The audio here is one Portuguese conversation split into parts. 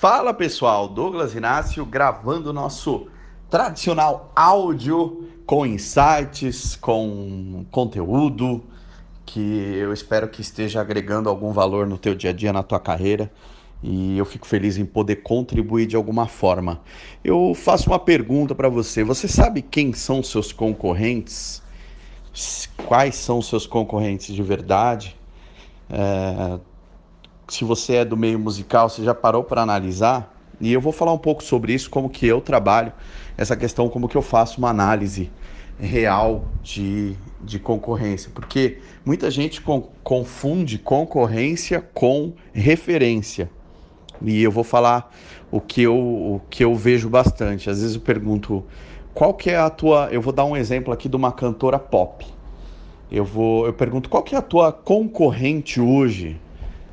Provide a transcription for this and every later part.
Fala pessoal, Douglas Inácio gravando nosso tradicional áudio com insights, com conteúdo que eu espero que esteja agregando algum valor no teu dia a dia, na tua carreira. E eu fico feliz em poder contribuir de alguma forma. Eu faço uma pergunta para você. Você sabe quem são seus concorrentes? Quais são seus concorrentes de verdade? É, se você é do meio musical, você já parou para analisar? E eu vou falar um pouco sobre isso, como que eu trabalho, essa questão, como que eu faço uma análise real de, de concorrência. Porque muita gente confunde concorrência com referência. E eu vou falar o que eu, o que eu vejo bastante. Às vezes eu pergunto, qual que é a tua... Eu vou dar um exemplo aqui de uma cantora pop. Eu, vou, eu pergunto, qual que é a tua concorrente hoje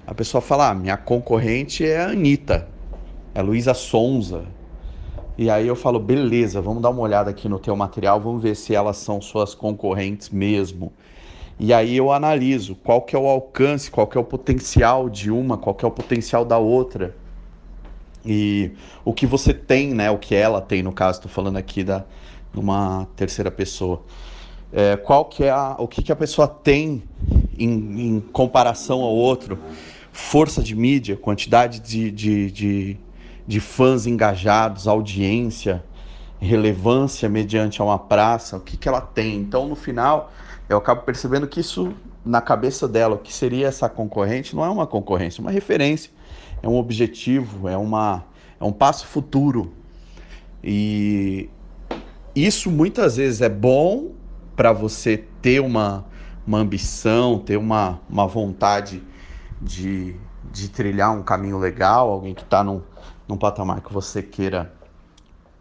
a pessoa fala: ah, minha concorrente é a Anitta, é a Luísa Sonza. E aí eu falo: beleza, vamos dar uma olhada aqui no teu material, vamos ver se elas são suas concorrentes mesmo. E aí eu analiso qual que é o alcance, qual que é o potencial de uma, qual que é o potencial da outra. E o que você tem, né? O que ela tem, no caso, estou falando aqui da numa terceira pessoa. É, qual que é a, o que, que a pessoa tem em, em comparação ao outro força de mídia, quantidade de, de, de, de fãs engajados, audiência, relevância mediante uma praça, o que, que ela tem. Então, no final, eu acabo percebendo que isso, na cabeça dela, o que seria essa concorrente, não é uma concorrência, é uma referência, é um objetivo, é, uma, é um passo futuro. E isso muitas vezes é bom para você ter uma, uma ambição, ter uma, uma vontade de, de trilhar um caminho legal, alguém que está num, num patamar que você queira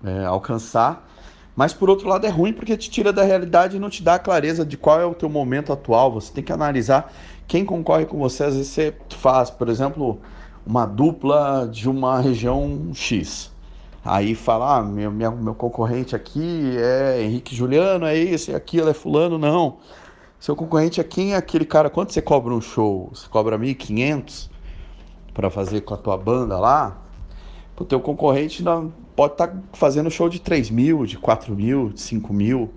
é, alcançar. Mas por outro lado é ruim porque te tira da realidade e não te dá a clareza de qual é o teu momento atual. Você tem que analisar quem concorre com você. Às vezes você faz, por exemplo, uma dupla de uma região X. Aí fala, ah, meu, meu concorrente aqui é Henrique Juliano, é esse, é aquilo, é fulano, não. Seu concorrente é quem é aquele cara? Quanto você cobra um show? Você cobra 1.500 para fazer com a tua banda lá? O teu concorrente pode estar tá fazendo show de 3 mil, de 4 mil, de 5 mil.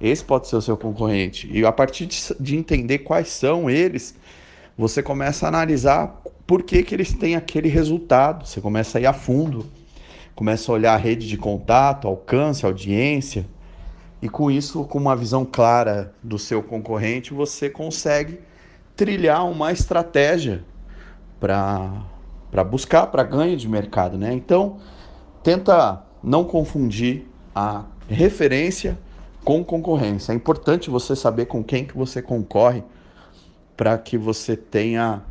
Esse pode ser o seu concorrente. E a partir de, de entender quais são eles, você começa a analisar por que, que eles têm aquele resultado. Você começa a ir a fundo, começa a olhar a rede de contato, alcance, audiência e com isso, com uma visão clara do seu concorrente, você consegue trilhar uma estratégia para buscar para ganho de mercado, né? Então, tenta não confundir a referência com concorrência. É importante você saber com quem que você concorre para que você tenha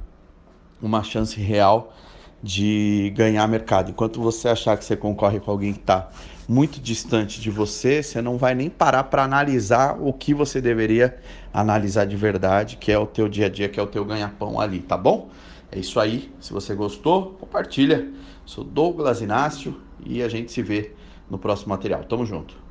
uma chance real de ganhar mercado. Enquanto você achar que você concorre com alguém que está muito distante de você, você não vai nem parar para analisar o que você deveria analisar de verdade, que é o teu dia a dia, que é o teu ganha-pão ali, tá bom? É isso aí. Se você gostou, compartilha. Sou Douglas Inácio e a gente se vê no próximo material. Tamo junto.